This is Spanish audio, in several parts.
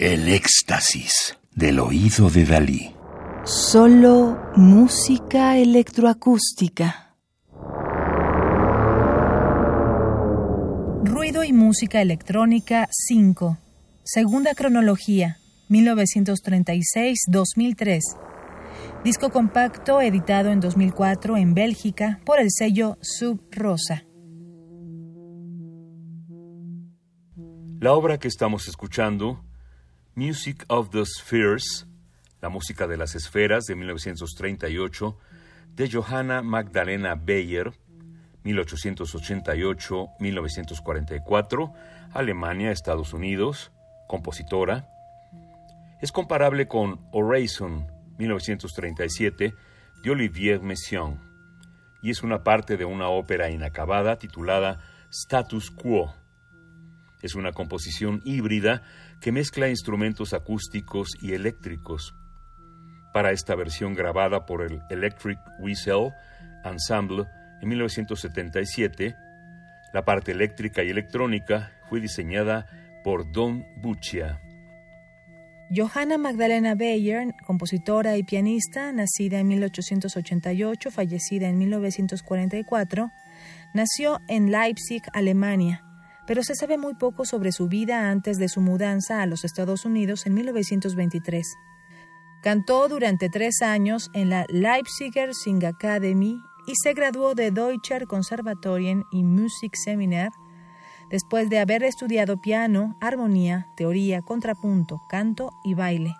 Éxtasis del oído de Dalí. Solo música electroacústica. Ruido y música electrónica 5. Segunda cronología, 1936-2003. Disco compacto editado en 2004 en Bélgica por el sello Sub Rosa. La obra que estamos escuchando, Music of the Spheres, la música de las esferas de 1938, de Johanna Magdalena Beyer, 1888-1944, Alemania, Estados Unidos, compositora. Es comparable con Horizon, 1937, de Olivier Messiaen, y es una parte de una ópera inacabada titulada Status Quo es una composición híbrida que mezcla instrumentos acústicos y eléctricos. Para esta versión grabada por el Electric Whistle Ensemble en 1977, la parte eléctrica y electrónica fue diseñada por Don Buccia. Johanna Magdalena Beyer, compositora y pianista, nacida en 1888, fallecida en 1944, nació en Leipzig, Alemania pero se sabe muy poco sobre su vida antes de su mudanza a los Estados Unidos en 1923. Cantó durante tres años en la Leipziger Singakademie y se graduó de Deutscher Conservatorien y Musikseminar después de haber estudiado piano, armonía, teoría, contrapunto, canto y baile.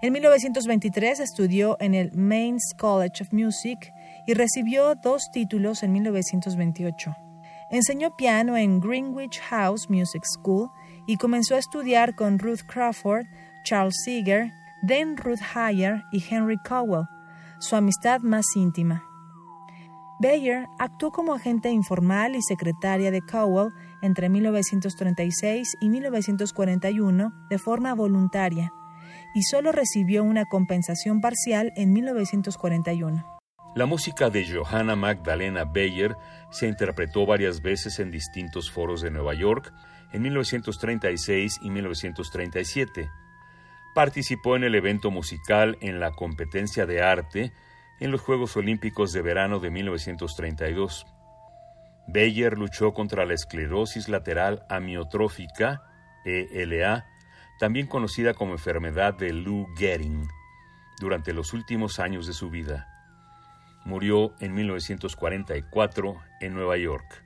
En 1923 estudió en el Mainz College of Music y recibió dos títulos en 1928. Enseñó piano en Greenwich House Music School y comenzó a estudiar con Ruth Crawford, Charles Seeger, Dan Ruth Heyer y Henry Cowell, su amistad más íntima. Bayer actuó como agente informal y secretaria de Cowell entre 1936 y 1941 de forma voluntaria y solo recibió una compensación parcial en 1941. La música de Johanna Magdalena Beyer se interpretó varias veces en distintos foros de Nueva York en 1936 y 1937. Participó en el evento musical en la competencia de arte en los Juegos Olímpicos de Verano de 1932. Beyer luchó contra la esclerosis lateral amiotrófica, ELA, también conocida como enfermedad de Lou Gehrig, durante los últimos años de su vida. Murió en 1944 en Nueva York.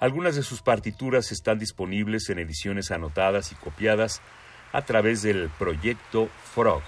Algunas de sus partituras están disponibles en ediciones anotadas y copiadas a través del proyecto Frog.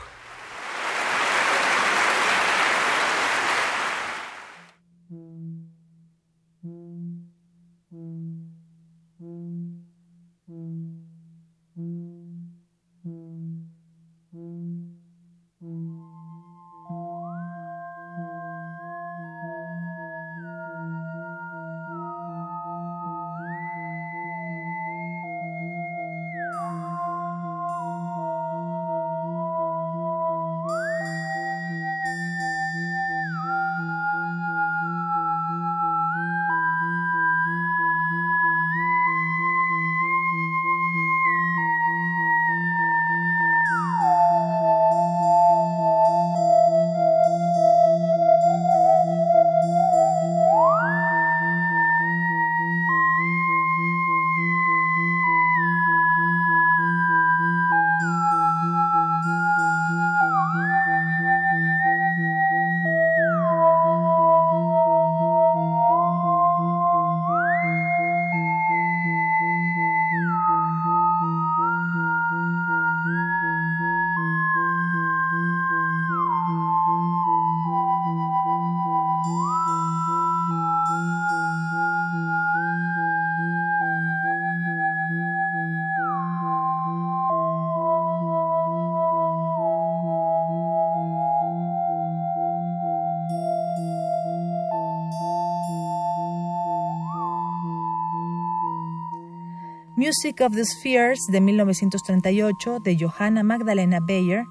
Music of the Spheres de 1938 de Johanna Magdalena Beyer,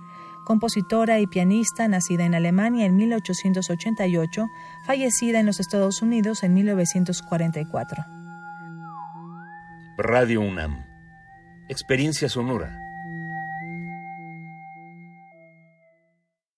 compositora y pianista nacida en Alemania en 1888, fallecida en los Estados Unidos en 1944. Radio UNAM. Experiencia sonora.